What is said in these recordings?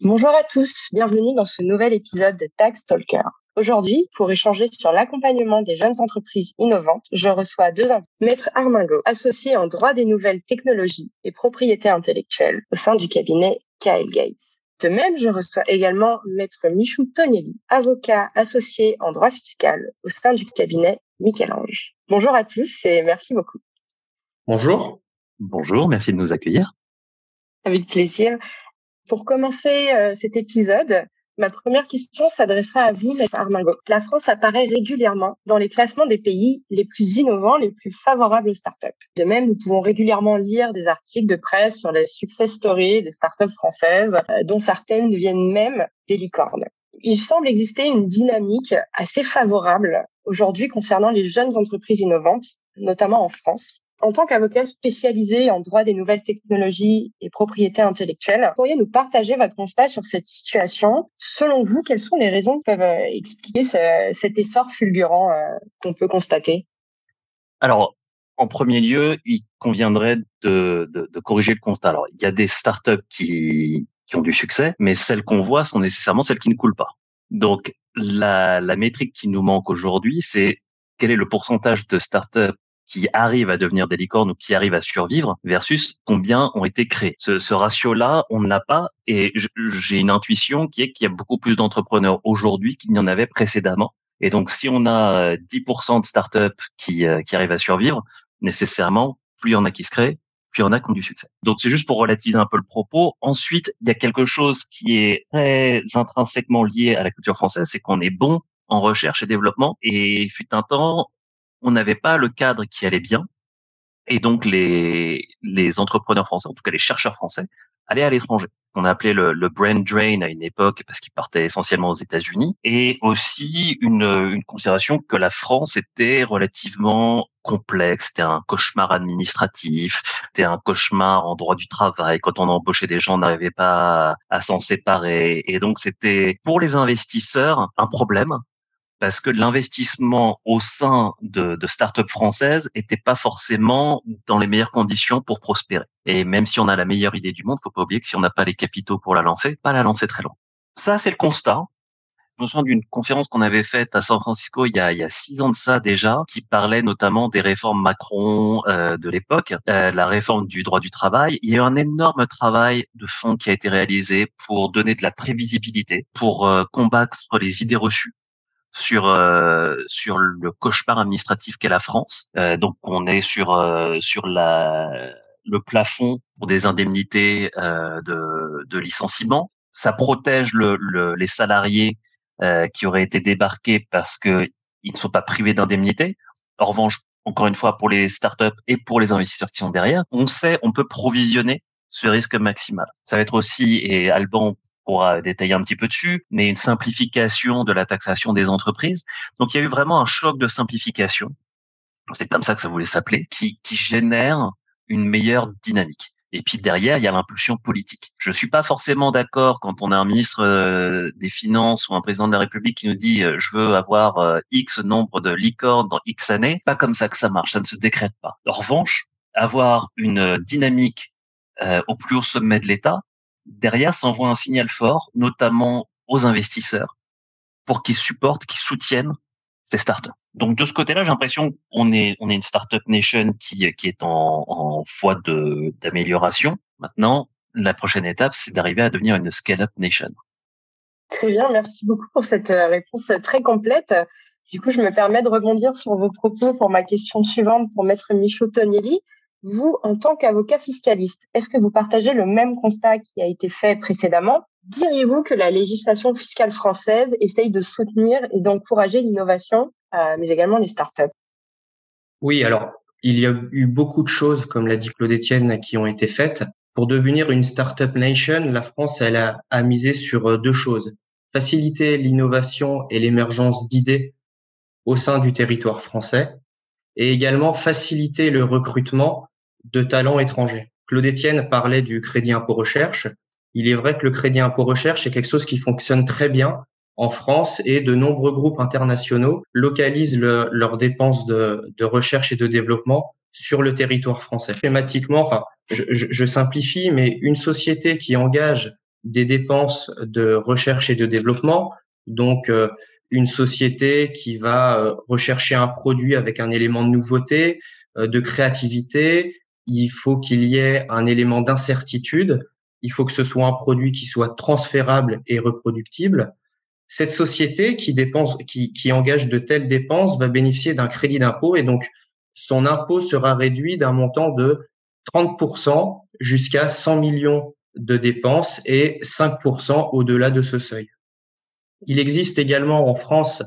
Bonjour à tous, bienvenue dans ce nouvel épisode de Tax Talker. Aujourd'hui, pour échanger sur l'accompagnement des jeunes entreprises innovantes, je reçois deux invités. Maître Armingo, associé en droit des nouvelles technologies et propriété intellectuelle au sein du cabinet KL Gates. De même, je reçois également Maître Michou Tonielli, avocat associé en droit fiscal au sein du cabinet Michel-Ange. Bonjour à tous et merci beaucoup. Bonjour. Bonjour, merci de nous accueillir. Avec plaisir. Pour commencer euh, cet épisode, ma première question s'adressera à vous, Maître Armingo. La France apparaît régulièrement dans les classements des pays les plus innovants, les plus favorables aux startups. De même, nous pouvons régulièrement lire des articles de presse sur les success stories des startups françaises, euh, dont certaines deviennent même des licornes. Il semble exister une dynamique assez favorable aujourd'hui concernant les jeunes entreprises innovantes, notamment en France. En tant qu'avocat spécialisé en droit des nouvelles technologies et propriété intellectuelle, pourriez nous partager votre constat sur cette situation Selon vous, quelles sont les raisons qui peuvent euh, expliquer cet essor fulgurant euh, qu'on peut constater? Alors, en premier lieu, il conviendrait de, corriger le constat. Alors, il y a des startups qui, ont du succès, mais celles qu'on voit sont nécessairement celles qui ne coulent pas. Donc, la métrique qui nous manque aujourd'hui, c'est quel est le pourcentage de startups qui arrivent à devenir des licornes ou qui arrivent à survivre versus combien ont été créés. Ce, ce ratio-là, on ne l'a pas et j'ai une intuition qui est qu'il y a beaucoup plus d'entrepreneurs aujourd'hui qu'il n'y en avait précédemment. Et donc, si on a 10% euh, de startups qui, euh, qui arrivent à survivre, nécessairement, plus il y en a qui se créent, plus il y en a qui ont du succès. Donc, c'est juste pour relativiser un peu le propos. Ensuite, il y a quelque chose qui est très intrinsèquement lié à la culture française, c'est qu'on est bon en recherche et développement. Et fut un temps, on n'avait pas le cadre qui allait bien. Et donc, les, les entrepreneurs français, en tout cas les chercheurs français, allaient à l'étranger. On appelait le, le brain drain à une époque parce qu'ils partaient essentiellement aux États-Unis. Et aussi une, une considération que la France était relativement complexe, c'était un cauchemar administratif, c'était un cauchemar en droit du travail. Quand on embauchait des gens, on n'arrivait pas à s'en séparer. Et donc, c'était pour les investisseurs un problème parce que l'investissement au sein de, de start-up françaises n'était pas forcément dans les meilleures conditions pour prospérer. Et même si on a la meilleure idée du monde, faut pas oublier que si on n'a pas les capitaux pour la lancer, pas la lancer très loin. Ça, c'est le constat. Je me souviens d'une conférence qu'on avait faite à San Francisco il y, a, il y a six ans de ça déjà, qui parlait notamment des réformes Macron euh, de l'époque, euh, la réforme du droit du travail. Il y a eu un énorme travail de fond qui a été réalisé pour donner de la prévisibilité, pour euh, combattre les idées reçues sur euh, sur le cauchemar administratif qu'est la France. Euh, donc on est sur euh, sur la le plafond pour des indemnités de, de licenciement. Ça protège le, le, les salariés qui auraient été débarqués parce que ils ne sont pas privés d'indemnités. En revanche, encore une fois, pour les startups et pour les investisseurs qui sont derrière, on sait, on peut provisionner ce risque maximal. Ça va être aussi, et Alban pourra détailler un petit peu dessus, mais une simplification de la taxation des entreprises. Donc il y a eu vraiment un choc de simplification, c'est comme ça que ça voulait s'appeler, qui, qui génère une meilleure dynamique. Et puis derrière, il y a l'impulsion politique. Je suis pas forcément d'accord quand on a un ministre euh, des Finances ou un président de la République qui nous dit euh, je veux avoir euh, X nombre de licornes dans X années. Pas comme ça que ça marche, ça ne se décrète pas. En revanche, avoir une dynamique au plus haut sommet de l'État, derrière, ça envoie un signal fort, notamment aux investisseurs, pour qu'ils supportent, qu'ils soutiennent ces startups. Donc de ce côté-là, j'ai l'impression qu'on est on est une startup nation qui qui est en, en voie de d'amélioration. Maintenant, la prochaine étape, c'est d'arriver à devenir une scale-up nation. Très bien, merci beaucoup pour cette euh, réponse très complète. Du coup, je me permets de rebondir sur vos propos pour ma question suivante pour Maître Michaud Tonielli. Vous, en tant qu'avocat fiscaliste, est-ce que vous partagez le même constat qui a été fait précédemment? Diriez-vous que la législation fiscale française essaye de soutenir et d'encourager l'innovation, euh, mais également les startups Oui, alors il y a eu beaucoup de choses, comme l'a dit Claude Etienne, qui ont été faites. Pour devenir une startup nation, la France, elle a, misé sur euh, deux choses. Faciliter l'innovation et l'émergence d'idées au sein du territoire français et également faciliter le recrutement de talents étrangers. Claude Etienne parlait du crédit impôt recherche. Il est vrai que le crédit impôt recherche est quelque chose qui fonctionne très bien en France et de nombreux groupes internationaux localisent leurs dépenses de, de, recherche et de développement sur le territoire français. Schématiquement, enfin, je, je, je simplifie, mais une société qui engage des dépenses de recherche et de développement. Donc, euh, une société qui va euh, rechercher un produit avec un élément de nouveauté, euh, de créativité, il faut qu'il y ait un élément d'incertitude. Il faut que ce soit un produit qui soit transférable et reproductible. Cette société qui dépense, qui, qui engage de telles dépenses va bénéficier d'un crédit d'impôt et donc son impôt sera réduit d'un montant de 30% jusqu'à 100 millions de dépenses et 5% au-delà de ce seuil. Il existe également en France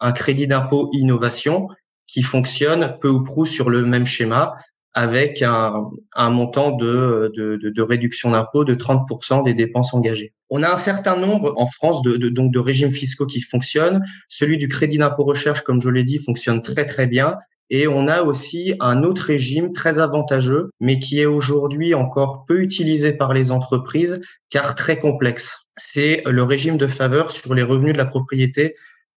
un crédit d'impôt innovation qui fonctionne peu ou prou sur le même schéma avec un, montant de, réduction d'impôt de 30% des dépenses engagées. On a un certain nombre en France de, de, donc de régimes fiscaux qui fonctionnent. Celui du crédit d'impôt recherche, comme je l'ai dit, fonctionne très très bien. Et on a aussi un autre régime très avantageux, mais qui est aujourd'hui encore peu utilisé par les entreprises, car très complexe. C'est le régime de faveur sur les revenus de la propriété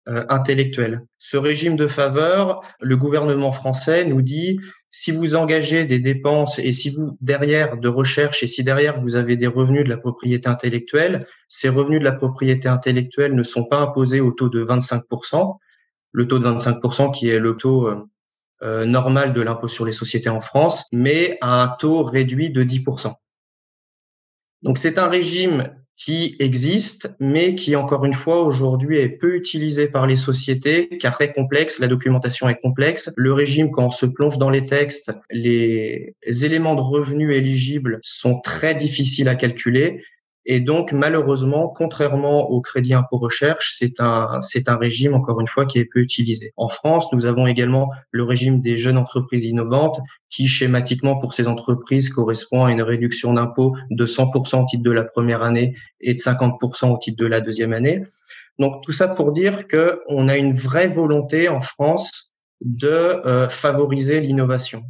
euh, intellectuelle. Ce régime de faveur, le gouvernement français nous dit si vous engagez des dépenses et si vous derrière de recherche et si derrière vous avez des revenus de la propriété intellectuelle, ces revenus de la propriété intellectuelle ne sont pas imposés au taux de 25%, le taux de 25% qui est le taux euh, euh, normal de l'impôt sur les sociétés en France, mais à un taux réduit de 10%. Donc c'est un régime qui existe, mais qui, encore une fois, aujourd'hui est peu utilisé par les sociétés, car très complexe, la documentation est complexe. Le régime, quand on se plonge dans les textes, les éléments de revenus éligibles sont très difficiles à calculer. Et donc, malheureusement, contrairement au crédit impôt recherche, c'est un, c'est un régime, encore une fois, qui est peu utilisé. En France, nous avons également le régime des jeunes entreprises innovantes, qui schématiquement, pour ces entreprises, correspond à une réduction d'impôt de 100% au titre de la première année et de 50% au titre de la deuxième année. Donc, tout ça pour dire que on a une vraie volonté en France de euh, favoriser l'innovation.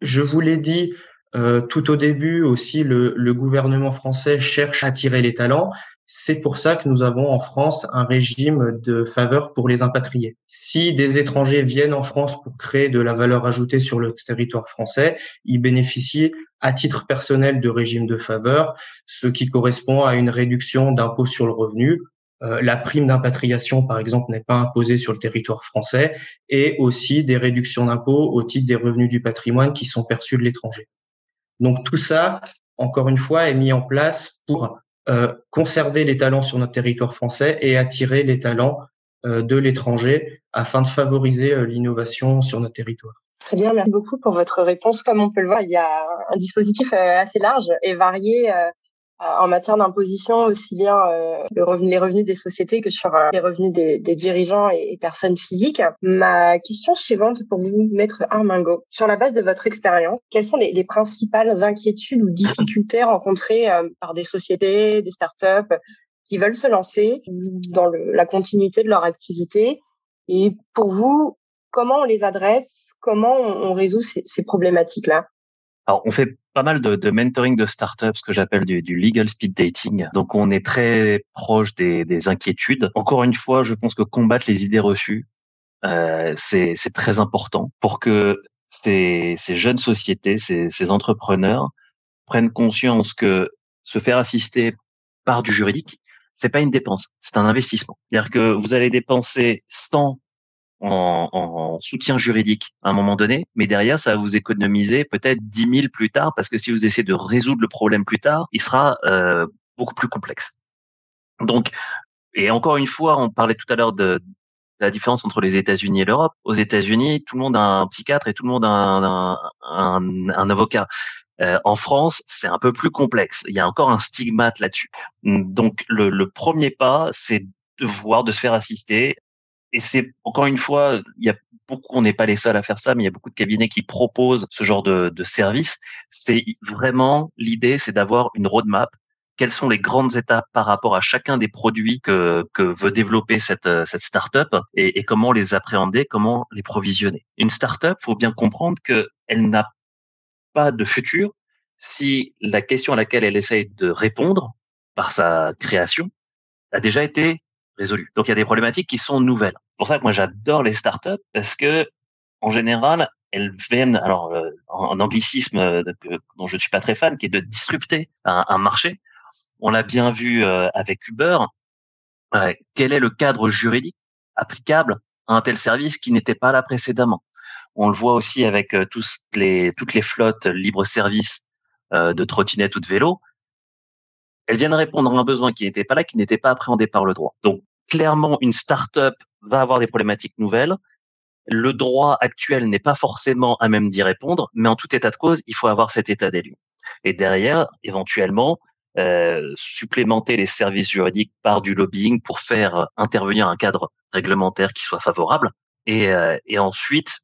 Je vous l'ai dit, euh, tout au début aussi, le, gouvernement français cherche à attirer les talents. C'est pour ça que nous avons en France un régime de faveur pour les impatriés. Si des étrangers viennent en France pour créer de la valeur ajoutée sur le territoire français, ils bénéficient à titre personnel de régime de faveur, ce qui correspond à une réduction d'impôt sur le revenu. Euh, la prime d'impatriation, par exemple, n'est pas imposée sur le territoire français, et aussi des réductions d'impôt au titre des revenus du patrimoine qui sont perçus de l'étranger. Donc tout ça, encore une fois, est mis en place pour euh, conserver les talents sur notre territoire français et attirer les talents euh, de l'étranger afin de favoriser euh, l'innovation sur notre territoire. Très bien, merci beaucoup pour votre réponse. Comme on peut le voir, il y a un dispositif assez large et varié en matière d'imposition, aussi bien euh, les revenus des sociétés que sur euh, les revenus des, dirigeants et, personnes physiques. Ma question suivante pour vous, Maître Armingo, sur la base de votre expérience, quelles sont les, les, principales inquiétudes ou difficultés rencontrées euh, par des sociétés, des startups qui veulent se lancer dans la continuité de leur activité? Et pour vous, comment on les adresse? Comment on, résout ces, ces problématiques-là? Alors, on fait pas mal de, de mentoring de startups, ce que j'appelle du, du, legal speed dating. Donc, on est très proche des, des, inquiétudes. Encore une fois, je pense que combattre les idées reçues, euh, c'est très important pour que ces, ces jeunes sociétés, ces, ces, entrepreneurs prennent conscience que se faire assister par du juridique, c'est pas une dépense, c'est un investissement. C'est-à-dire que vous allez dépenser 100 en, en, soutien juridique à un moment donné, mais derrière, ça va vous économiser peut-être 10 000 plus tard, parce que si vous essayez de résoudre le problème plus tard, il sera euh, beaucoup plus complexe. Donc, et encore une fois, on parlait tout à l'heure de, la différence entre les États-Unis et l'Europe. Aux États-Unis, tout le monde a un psychiatre et tout le monde a un, un, un avocat. Euh, en France, c'est un peu plus complexe. Il y a encore un stigmate là-dessus. Donc, le, le premier pas, c'est de voir, de se faire assister et c'est encore une fois, il y a beaucoup, on n'est pas les seuls à faire ça, mais il y a beaucoup de cabinets qui proposent ce genre de, de service. C'est vraiment l'idée, c'est d'avoir une roadmap. Quelles sont les grandes étapes par rapport à chacun des produits que, que veut développer cette, cette startup et, et comment les appréhender, comment les provisionner? Une startup, faut bien comprendre qu'elle n'a pas de futur si la question à laquelle elle essaye de répondre par sa création a déjà été Donc il y a des problématiques qui sont nouvelles. C'est pour ça que moi j'adore les startups parce que en général elles viennent alors euh, en, anglicisme euh, dont je ne suis pas très fan qui est de disrupter un, marché. On l'a bien vu avec Uber. quel est le cadre juridique applicable à un tel service qui n'était pas là précédemment? On le voit aussi avec tous les, toutes les flottes libre-service de trottinettes ou de vélos. Elles viennent répondre à un besoin qui n'était pas là, qui n'était pas appréhendé par le droit. Donc, clairement, une start-up va avoir des problématiques nouvelles. Le droit actuel n'est pas forcément à même d'y répondre, mais en tout état de cause, il faut avoir cet état des lieux. Et derrière, éventuellement, euh, supplémenter les services juridiques par du lobbying pour faire intervenir un cadre réglementaire qui soit favorable. Et, euh, et ensuite,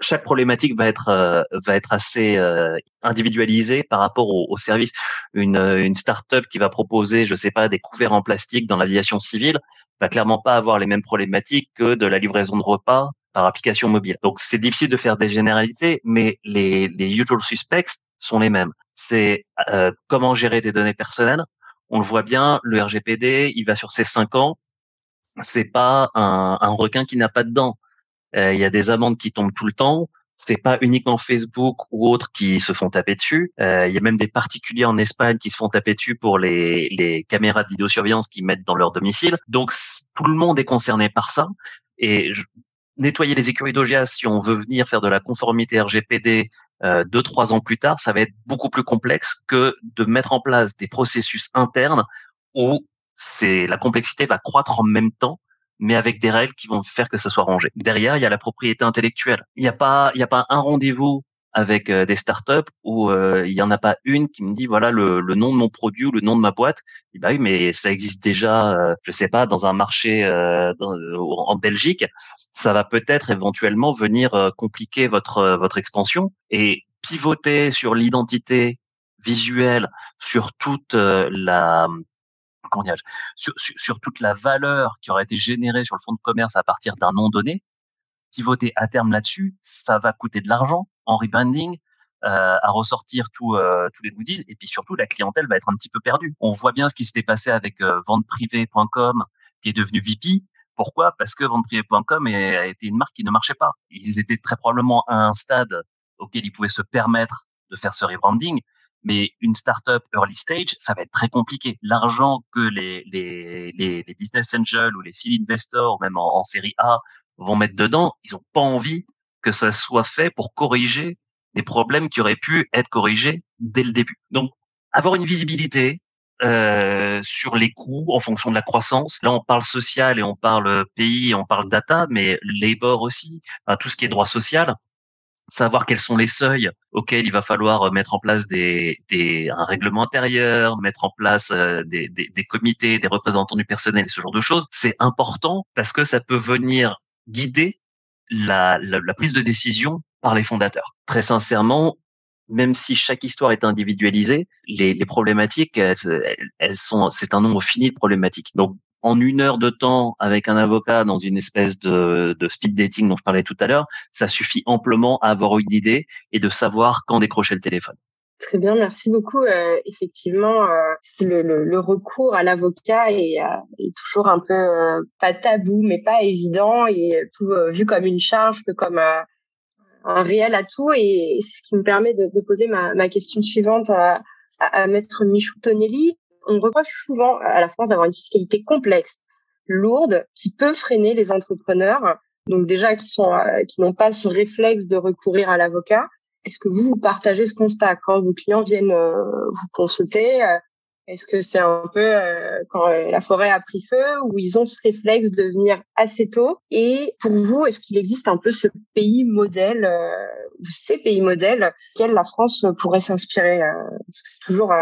chaque, problématique va être euh, va être assez euh, individualisée par rapport au, au service. Une une start-up qui va proposer, je sais pas, des couverts en plastique dans l'aviation civile va clairement pas avoir les mêmes problématiques que de la livraison de repas par application mobile. Donc c'est difficile de faire des généralités, mais les les usual suspects sont les mêmes. C'est euh, comment gérer des données personnelles. On le voit bien, le RGPD, il va sur ses cinq ans. C'est pas un, un requin qui n'a pas de dents euh, il y a des amendes qui tombent tout le temps. C'est pas uniquement Facebook ou autres qui se font taper dessus. Euh, il y a même des particuliers en Espagne qui se font taper dessus pour les, les caméras de vidéosurveillance qu'ils mettent dans leur domicile. Donc tout le monde est concerné par ça. Et nettoyer les écuries d'OGA, si on veut venir faire de la conformité RGPD euh, deux trois ans plus tard, ça va être beaucoup plus complexe que de mettre en place des processus internes où c'est la complexité va croître en même temps mais avec des règles qui vont faire que ça soit rangé. Derrière, il y a la propriété intellectuelle. Il n'y a pas, il y a pas un rendez-vous avec euh, des startups où euh, il y en a pas une qui me dit voilà le, le, nom de mon produit ou le nom de ma boîte. Je bah oui, mais ça existe déjà, euh, je sais pas, dans un marché euh, en Belgique. Ça va peut-être éventuellement venir compliquer votre votre expansion et pivoter sur l'identité visuelle, sur toute la sur, toute la valeur qui aurait été générée sur le fonds de commerce à partir d'un nom donné, pivoter à terme là-dessus, ça va coûter de l'argent en rebranding, euh, à ressortir tout, euh, tous les goodies, et puis surtout la clientèle va être un petit peu perdue. On voit bien ce qui s'était passé avec euh, venteprivée.com qui est devenu VP. Pourquoi? Parce que venteprivée.com a été une marque qui ne marchait pas. Ils étaient très probablement à un stade auquel ils pouvaient se permettre de faire ce rebranding, mais une startup early stage, ça va être très compliqué. L'argent que les, les, les, les, business angels ou les seed investors, même en, série A, vont mettre dedans, ils n'ont pas envie que ça soit fait pour corriger des problèmes qui auraient pu être corrigés dès le début. Donc, avoir une visibilité euh, sur les coûts en fonction de la croissance. Là, on parle social et on parle pays, on parle data, mais labor aussi, tout ce qui est droit social savoir quels sont les seuils auxquels il va falloir euh, mettre en place des, des un règlement intérieur, mettre en place euh, des, des, des, comités, des représentants du personnel, ce genre de choses, c'est important parce que ça peut venir guider la, la, prise de décision par les fondateurs. Très sincèrement, même si chaque histoire est individualisée, les, les problématiques, elles, elles sont, c'est un nombre fini de problématiques. Donc, en une heure de temps avec un avocat dans une espèce de, de speed dating dont je parlais tout à l'heure, ça suffit amplement à avoir une idée et de savoir quand décrocher le téléphone. Très bien, merci beaucoup. Euh, effectivement, euh, le, le, le, recours à l'avocat est, euh, est, toujours un peu euh, pas tabou, mais pas évident et tout vu comme une charge que comme un réel atout. Et c'est ce qui me permet de, de poser ma, ma, question suivante à, à, à Maître Michou Tonelli on reproche souvent à la France d'avoir une fiscalité complexe, lourde, qui peut freiner les entrepreneurs. Donc déjà qui sont euh, qui n'ont pas ce réflexe de recourir à l'avocat. Est-ce que vous, vous partagez ce constat quand vos clients viennent euh, vous consulter euh, Est-ce que c'est un peu quand la forêt a pris feu ou ils ont ce réflexe de venir assez tôt? Et pour vous, est-ce qu'il existe un peu ce pays modèle, ces pays modèles, quels la France pourrait s'inspirer C'est toujours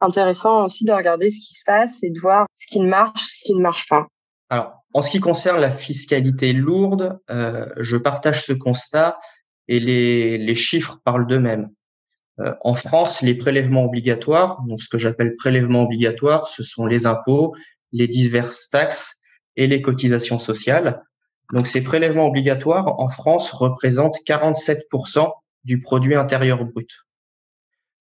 intéressant aussi de regarder ce qui se passe et de voir ce qui ne marche, ce qui ne marche pas. Alors, en ce qui concerne la fiscalité lourde, euh, je partage ce constat et les, les chiffres parlent d'eux-mêmes. Euh, en France, les prélèvements obligatoires, donc ce que j'appelle prélèvements obligatoires, ce sont les impôts, les diverses taxes et les cotisations sociales. Donc ces prélèvements obligatoires en France représentent 47% du produit intérieur brut.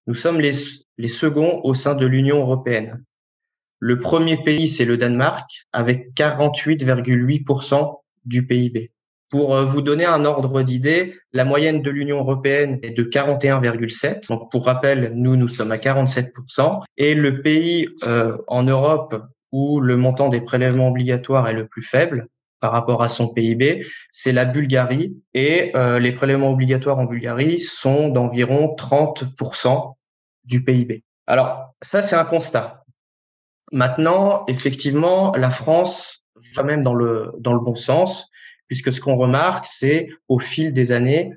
Nous sommes les, les seconds au sein de l'Union européenne. Le premier pays, c'est le Danemark, avec 48,8% du PIB. Pour euh, vous donner un ordre d'idée, la moyenne de l'Union européenne est de 41,7. Donc pour rappel, nous, nous sommes à 47%. Et le pays euh, en Europe où le montant des prélèvements obligatoires est le plus faible par rapport à son PIB, c'est la Bulgarie. Et euh, les prélèvements obligatoires en Bulgarie sont d'environ 30% du PIB. Alors ça, c'est un constat. Maintenant, effectivement, la France va même dans le dans le bon sens puisque ce qu'on remarque, c'est au fil des années,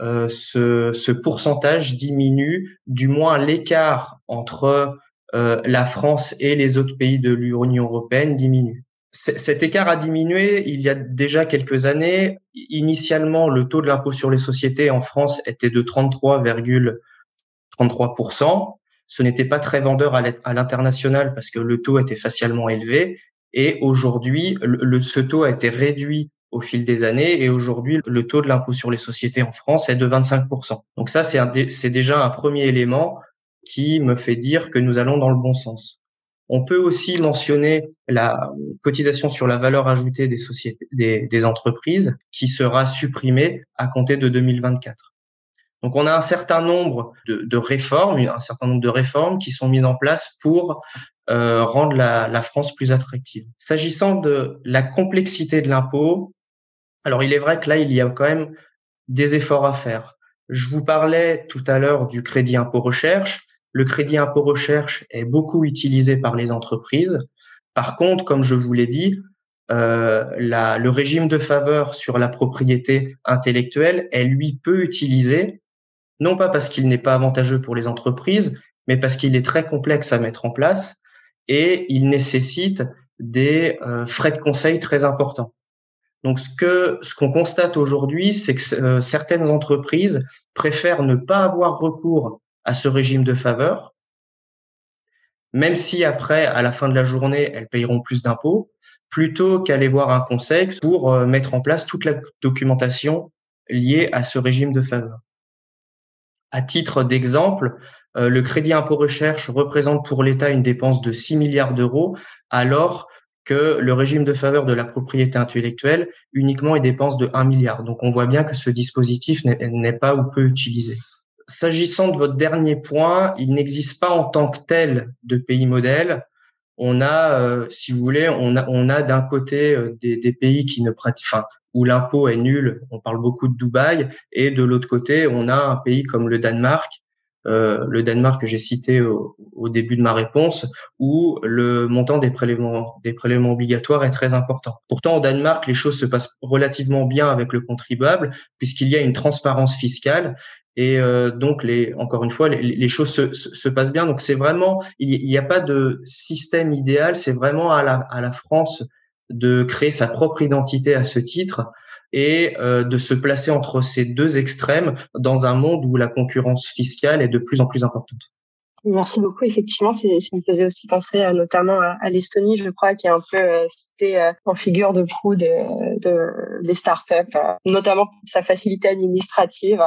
euh, ce, ce, pourcentage diminue, du moins l'écart entre euh, la France et les autres pays de l'Union européenne diminue. cet écart a diminué il y a déjà quelques années. Initialement, le taux de l'impôt sur les sociétés en France était de 33,33%. Ce n'était pas très vendeur à l'international parce que le taux était facialement élevé. Et aujourd'hui, ce taux a été réduit au fil des années et aujourd'hui le taux de l'impôt sur les sociétés en France est de 25%. Donc ça c'est déjà un premier élément qui me fait dire que nous allons dans le bon sens. On peut aussi mentionner la cotisation sur la valeur ajoutée des sociétés des entreprises qui sera supprimée à compter de 2024. Donc on a un certain nombre de, de, réformes, un certain nombre de réformes qui sont mises en place pour euh, rendre la, la, France plus attractive. S'agissant de la complexité de l'impôt, alors il est vrai que là, il y a quand même des efforts à faire. Je vous parlais tout à l'heure du crédit impôt recherche. Le crédit impôt recherche est beaucoup utilisé par les entreprises. Par contre, comme je vous l'ai dit, euh, la, le régime de faveur sur la propriété intellectuelle est lui peu utilisé, non pas parce qu'il n'est pas avantageux pour les entreprises, mais parce qu'il est très complexe à mettre en place et il nécessite des euh, frais de conseil très importants. Donc ce que ce qu'on constate aujourd'hui, c'est que euh, certaines entreprises préfèrent ne pas avoir recours à ce régime de faveur, même si après, à la fin de la journée, elles payeront plus d'impôts, plutôt qu'aller voir un conseil pour euh, mettre en place toute la documentation liée à ce régime de faveur. À titre d'exemple, euh, le crédit impôt recherche représente pour l'État une dépense de 6 milliards d'euros, alors que le régime de faveur de la propriété intellectuelle uniquement est dépense de 1 milliard. Donc on voit bien que ce dispositif n'est pas ou peu utilisé. S'agissant de votre dernier point, il n'existe pas en tant que tel de pays modèle. On a, euh, si vous voulez, on a, on a d'un côté euh, des, pays qui ne pratiquent, enfin, où l'impôt est nul. On parle beaucoup de Dubaï, et de l'autre côté, on a un pays comme le Danemark euh, le Danemark que j'ai cité au, début de ma réponse, où le montant des prélèvements, des prélèvements obligatoires est très important. Pourtant, au Danemark, les choses se passent relativement bien avec le contribuable, puisqu'il y a une transparence fiscale et euh, donc les encore une fois les, choses se, se, passent bien donc c'est vraiment il n'y a pas de système idéal c'est vraiment à la à la France de créer sa propre identité à ce titre et euh, de se placer entre ces deux extrêmes dans un monde où la concurrence fiscale est de plus en plus importante. Merci beaucoup. Effectivement, ça me faisait aussi penser à, notamment à, l'Estonie, je crois, qui est un peu euh, cité euh, en figure de proue de, de, des startups, notamment pour sa facilité administrative.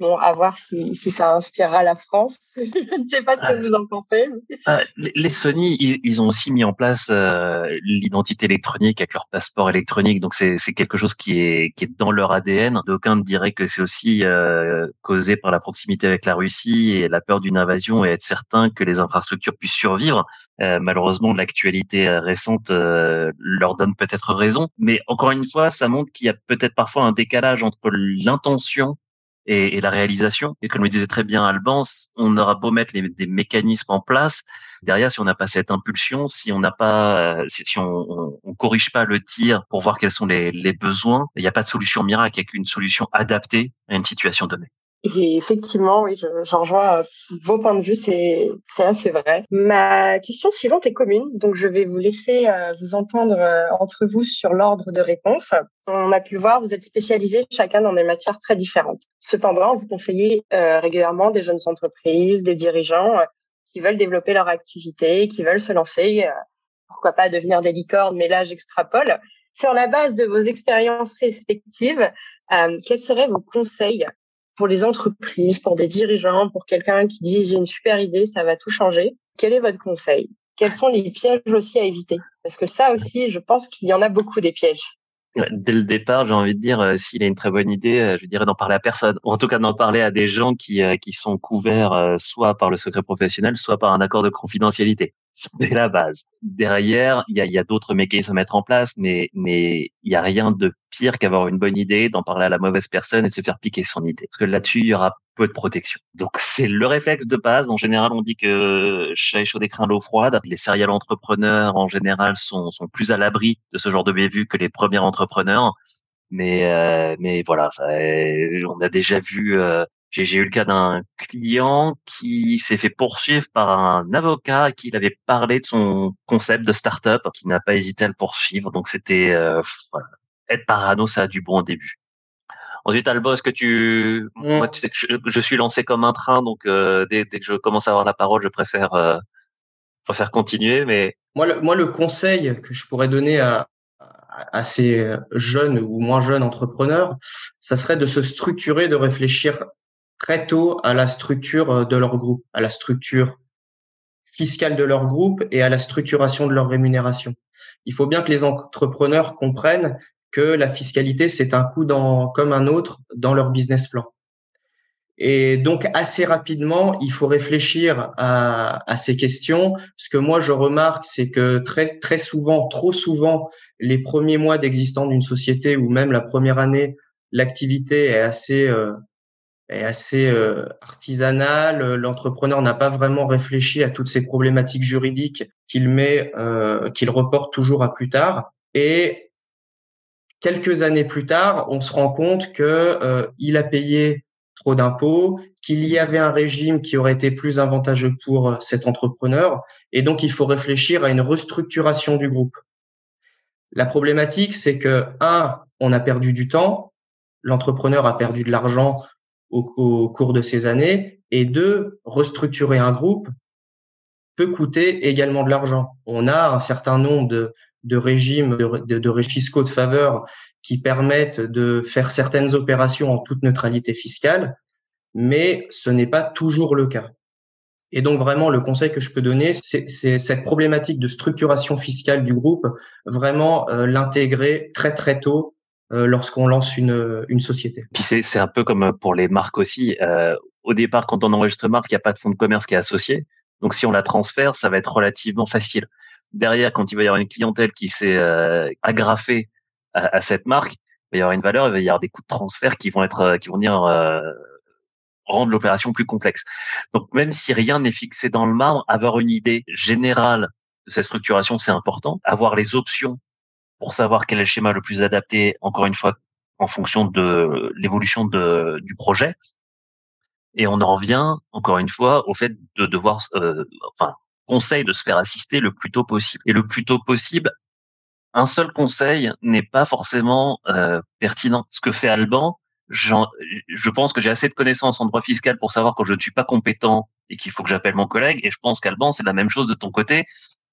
Bon, à voir si, si ça inspirera la France. je ne sais pas ce que vous en pensez. Ah, les Sony, ils, ont aussi mis en place euh, l'identité électronique avec leur passeport électronique. Donc c'est quelque chose qui est qui est dans leur ADN. D'aucuns diraient que c'est aussi euh, causé par la proximité avec la Russie et la peur d'une invasion et être certain que les infrastructures puissent survivre. Euh, malheureusement, l'actualité récente leur donne peut-être raison. Mais encore une fois, ça montre qu'il y a peut-être parfois un décalage entre l'intention et, et, la réalisation. Et comme le disait très bien Alban, on aura beau mettre les, des mécanismes en place, derrière, si on n'a pas cette impulsion, si on n'a pas, si, si on, on, corrige pas le tir pour voir quels sont les, les besoins, il n'y a pas de solution miracle, il qu'une solution adaptée à une situation donnée. Et effectivement, oui, j'en rejoins euh, vos points de vue, c'est assez vrai. Ma question suivante est commune, donc je vais vous laisser euh, vous entendre euh, entre vous sur l'ordre de réponse. On a pu voir, vous êtes spécialisés chacun dans des matières très différentes. Cependant, vous conseillez régulièrement des jeunes entreprises, des dirigeants qui veulent développer leur activité, qui veulent se lancer, pourquoi pas devenir des licornes, mais là j'extrapole. Sur la base de vos expériences respectives, quels seraient vos conseils pour les entreprises, pour des dirigeants, pour quelqu'un qui dit j'ai une super idée, ça va tout changer. Quel est votre conseil? Quels sont les pièges aussi à éviter? Parce que ça aussi, je pense qu'il y en a beaucoup des pièges. Dès le départ, j'ai envie de dire, euh, s'il a une très bonne idée, euh, je dirais d'en parler à personne. En tout cas, d'en parler à des gens qui, euh, qui sont couverts soit par le secret professionnel, soit par un accord de confidentialité. C'est la base. Derrière, il y a, y a d'autres mécanismes à mettre en place, mais mais il y a rien de pire qu'avoir une bonne idée, d'en parler à la mauvaise personne et de se faire piquer son idée. Parce que là-dessus, il y aura peu de protection. Donc c'est le réflexe de base. En général, on dit que chat chaud craint l'eau froide. Les serial entrepreneurs, en général, sont, sont plus à l'abri de ce genre de bévue que les premiers entrepreneurs. Mais euh, mais voilà, ça, on a déjà vu euh, j'ai eu le cas d'un client qui s'est fait poursuivre par un avocat qui avait parlé de son concept de start-up, qui n'a pas hésité à le poursuivre. Donc c'était euh, être parano, ça a du bon au début. Ensuite, Albo, est-ce que tu, moi, tu sais que je, suis lancé comme un train, donc euh, dès, que je commence à avoir la parole, je préfère, euh, préfère continuer. Mais moi, le, moi, le conseil que je pourrais donner à, à ces jeunes ou moins jeunes entrepreneurs, ça serait de se structurer, de réfléchir très tôt à la structure euh, de leur groupe, à la structure fiscale de leur groupe et à la structuration de leur rémunération. Il faut bien que les entrepreneurs comprennent que la fiscalité, c'est un coût dans, comme un autre dans leur business plan. Et donc, assez rapidement, il faut réfléchir à, à ces questions. Ce que moi, je remarque, c'est que très, très souvent, trop souvent, les premiers mois d'existence d'une société ou même la première année, l'activité est assez euh, est assez euh, artisanal. L'entrepreneur n'a pas vraiment réfléchi à toutes ces problématiques juridiques qu'il met, euh, qu'il reporte toujours à plus tard. Et quelques années plus tard, on se rend compte que euh, il a payé trop d'impôts, qu'il y avait un régime qui aurait été plus avantageux pour cet entrepreneur, et donc il faut réfléchir à une restructuration du groupe. La problématique, c'est que un, on a perdu du temps, l'entrepreneur a perdu de l'argent au, cours de ces années, et deux, restructurer un groupe peut coûter également de l'argent. On a un certain nombre de, de régimes, de, de, de fiscaux de faveur qui permettent de faire certaines opérations en toute neutralité fiscale, mais ce n'est pas toujours le cas. Et donc vraiment, le conseil que je peux donner, c'est cette problématique de structuration fiscale du groupe, vraiment euh, l'intégrer très très tôt lorsqu'on lance une, une société. Puis c'est un peu comme pour les marques aussi. Euh, au départ, quand on enregistre marque, il n'y a pas de fonds de commerce qui est associé. Donc si on la transfère, ça va être relativement facile. Derrière, quand il va y avoir une clientèle qui s'est euh, agrafée à, à, cette marque, il va y avoir une valeur, il va y avoir des coûts de transfert qui vont être, euh, qui vont venir euh, rendre l'opération plus complexe. Donc même si rien n'est fixé dans le marbre, avoir une idée générale de cette structuration, c'est important. Avoir les options pour savoir quel est le schéma le plus adapté, encore une fois, en fonction de l'évolution de, du projet. Et on en revient, encore une fois, au fait de devoir, euh, enfin, conseil de se faire assister le plus tôt possible. Et le plus tôt possible, un seul conseil n'est pas forcément euh, pertinent. Ce que fait Alban, je pense que j'ai assez de connaissances en droit fiscal pour savoir que je ne suis pas compétent et qu'il faut que j'appelle mon collègue. Et je pense qu'Alban, c'est la même chose de ton côté.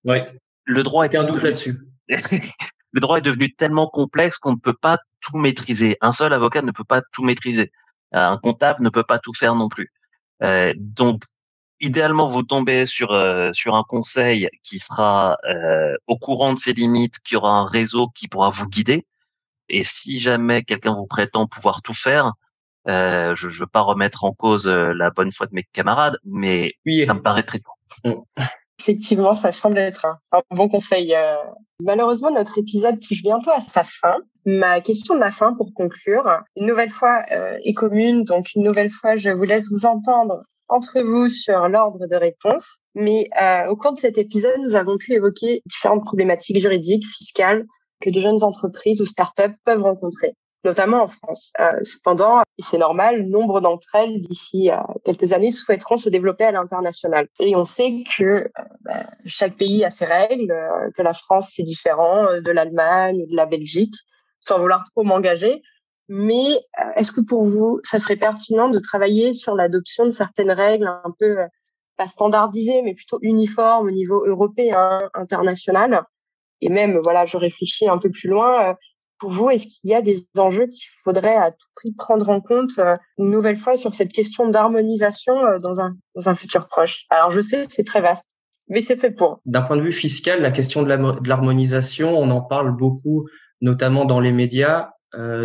Oui. Le droit est un doute là-dessus. le droit est devenu tellement complexe qu'on ne peut pas tout maîtriser. Un seul avocat ne peut pas tout maîtriser. Euh, un comptable ne peut pas tout faire non plus. Euh, donc, idéalement, vous tombez sur euh, sur un conseil qui sera euh, au courant de ses limites, qui aura un réseau qui pourra vous guider. Et si jamais quelqu'un vous prétend pouvoir tout faire, euh, je ne veux pas remettre en cause la bonne foi de mes camarades, mais oui. ça me paraît très dur. Effectivement, ça semble être un, bon conseil. Euh. Malheureusement, notre épisode touche bientôt à sa fin. Ma question de la fin pour conclure, une nouvelle fois euh, est commune, donc une nouvelle fois, je vous laisse vous entendre entre vous sur l'ordre de réponse. Mais euh, au cours de cet épisode, nous avons pu évoquer différentes problématiques juridiques, fiscales que de jeunes entreprises ou startups peuvent rencontrer notamment en France. Euh, cependant, et c'est normal, nombre d'entre elles, d'ici euh, quelques années, souhaiteront se développer à l'international. Et on sait que euh, bah, chaque pays a ses règles, que la France, c'est différent de l'Allemagne ou de la Belgique, sans vouloir trop m'engager. Mais est-ce que pour vous, ça serait pertinent de travailler sur l'adoption de certaines règles un peu pas standardisées, mais plutôt uniformes au niveau européen, international? Et même, voilà, je réfléchis un peu plus loin, pour vous, est-ce qu'il y a des enjeux qu'il faudrait à tout prix prendre en compte euh, une nouvelle fois sur cette question d'harmonisation euh, dans un, dans un futur proche? Alors je sais, c'est très vaste, mais c'est fait pour. D'un point de vue fiscal, la question de l'harmonisation, on en parle beaucoup notamment dans les médias,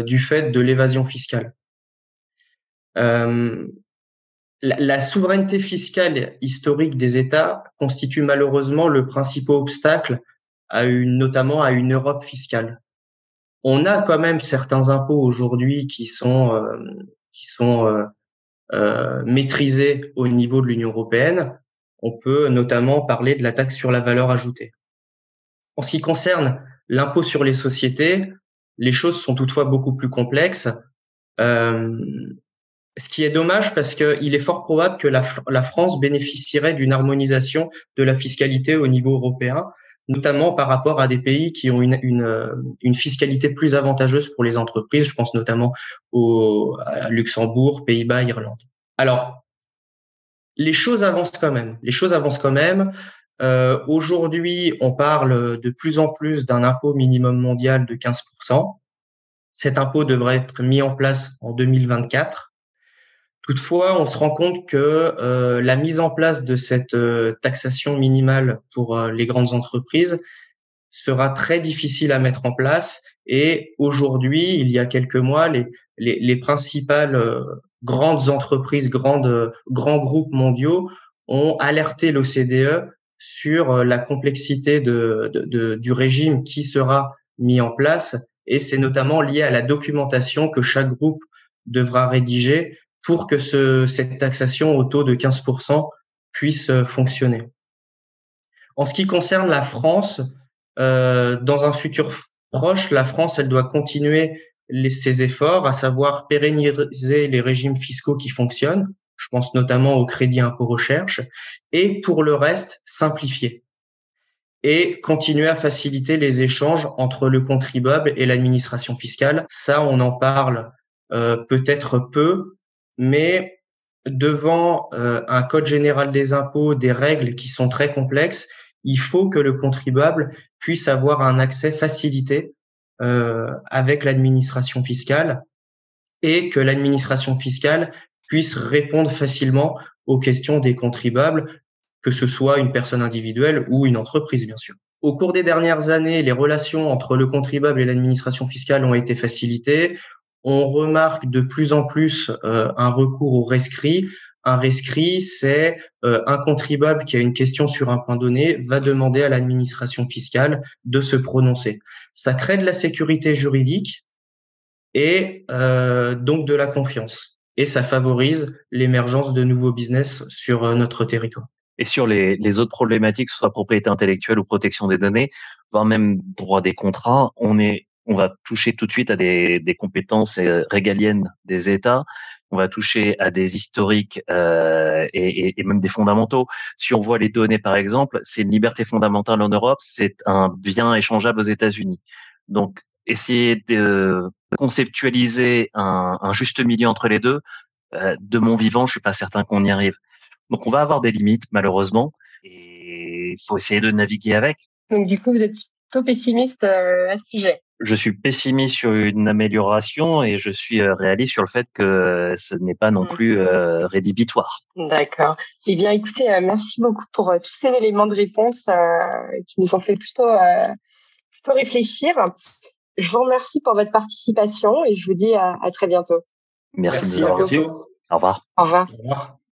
du fait de l'évasion fiscale. Euh, la, souveraineté fiscale historique des États constitue malheureusement le principal obstacle à une, notamment à une Europe fiscale. On a quand même certains impôts aujourd'hui qui sont euh, qui sont euh, euh, maîtrisés au niveau de l'Union européenne. On peut notamment parler de la taxe sur la valeur ajoutée. En ce qui concerne l'impôt sur les sociétés, les choses sont toutefois beaucoup plus complexes. Ce qui est dommage parce qu'il est fort probable que la France bénéficierait d'une harmonisation de la fiscalité au niveau européen, notamment par rapport à des pays qui ont euh, une fiscalité plus avantageuse pour les entreprises. Je pense notamment au à Luxembourg, Pays-Bas, Irlande. Alors, les choses avancent quand même. Les choses avancent quand même. Euh, Aujourd'hui, on parle de plus en plus d'un impôt minimum mondial de 15%. Cet impôt devrait être mis en place en 2024. Toutefois, on se rend compte que euh, la mise en place de cette euh, taxation minimale pour euh, les grandes entreprises sera très difficile à mettre en place. Et aujourd'hui, il y a quelques mois, les, les, les principales grandes entreprises, grandes, grands groupes mondiaux ont alerté l'OCDE sur la complexité du régime qui sera mis en place. Et c'est notamment lié à la documentation que chaque groupe devra rédiger pour que ce, cette taxation au taux de 15% puisse euh, fonctionner. En ce qui concerne la France, euh, dans un futur proche, la France, elle doit continuer ses efforts, à savoir pérenniser les régimes fiscaux qui fonctionnent. Je pense notamment au crédit impôt recherche et pour le reste, simplifier et continuer à faciliter les échanges entre le contribuable et l'administration fiscale. Ça, on en parle euh, peut-être peu, mais devant euh, un code général des impôts, des règles qui sont très complexes, il faut que le contribuable puisse avoir un accès facilité euh, avec l'administration fiscale et que l'administration fiscale puisse répondre facilement aux questions des contribuables, que ce soit une personne individuelle ou une entreprise, bien sûr. Au cours des dernières années, les relations entre le contribuable et l'administration fiscale ont été facilitées on remarque de plus en plus euh, un recours au rescrit. Un rescrit, c'est euh, un contribuable qui a une question sur un point donné va demander à l'administration fiscale de se prononcer. Ça crée de la sécurité juridique et euh, donc de la confiance. Et ça favorise l'émergence de nouveaux business sur notre territoire. Et sur les, les autres problématiques, que ce soit propriété intellectuelle ou protection des données, voire même droit des contrats, on est on va toucher tout de suite à des, des compétences euh, régaliennes des États. On va toucher à des historiques euh, et, et, même des fondamentaux. Si on voit les données, par exemple, c'est une liberté fondamentale en Europe, c'est un bien échangeable aux États-Unis. Donc, essayer de conceptualiser un, un, juste milieu entre les deux, euh, de mon vivant, je suis pas certain qu'on y arrive. Donc, on va avoir des limites, malheureusement, et il faut essayer de naviguer avec. Donc, du coup, vous êtes plutôt pessimiste euh, à ce sujet je suis pessimiste sur une amélioration et je suis euh, réaliste sur le fait que ce n'est pas non plus euh, rédhibitoire. D'accord. Eh bien, écoutez, merci beaucoup pour tous ces éléments de réponse qui nous ont fait plutôt, plutôt réfléchir. Je vous remercie pour votre participation et je vous dis à, très bientôt. Merci, merci de nous Au revoir. Au revoir. Au revoir.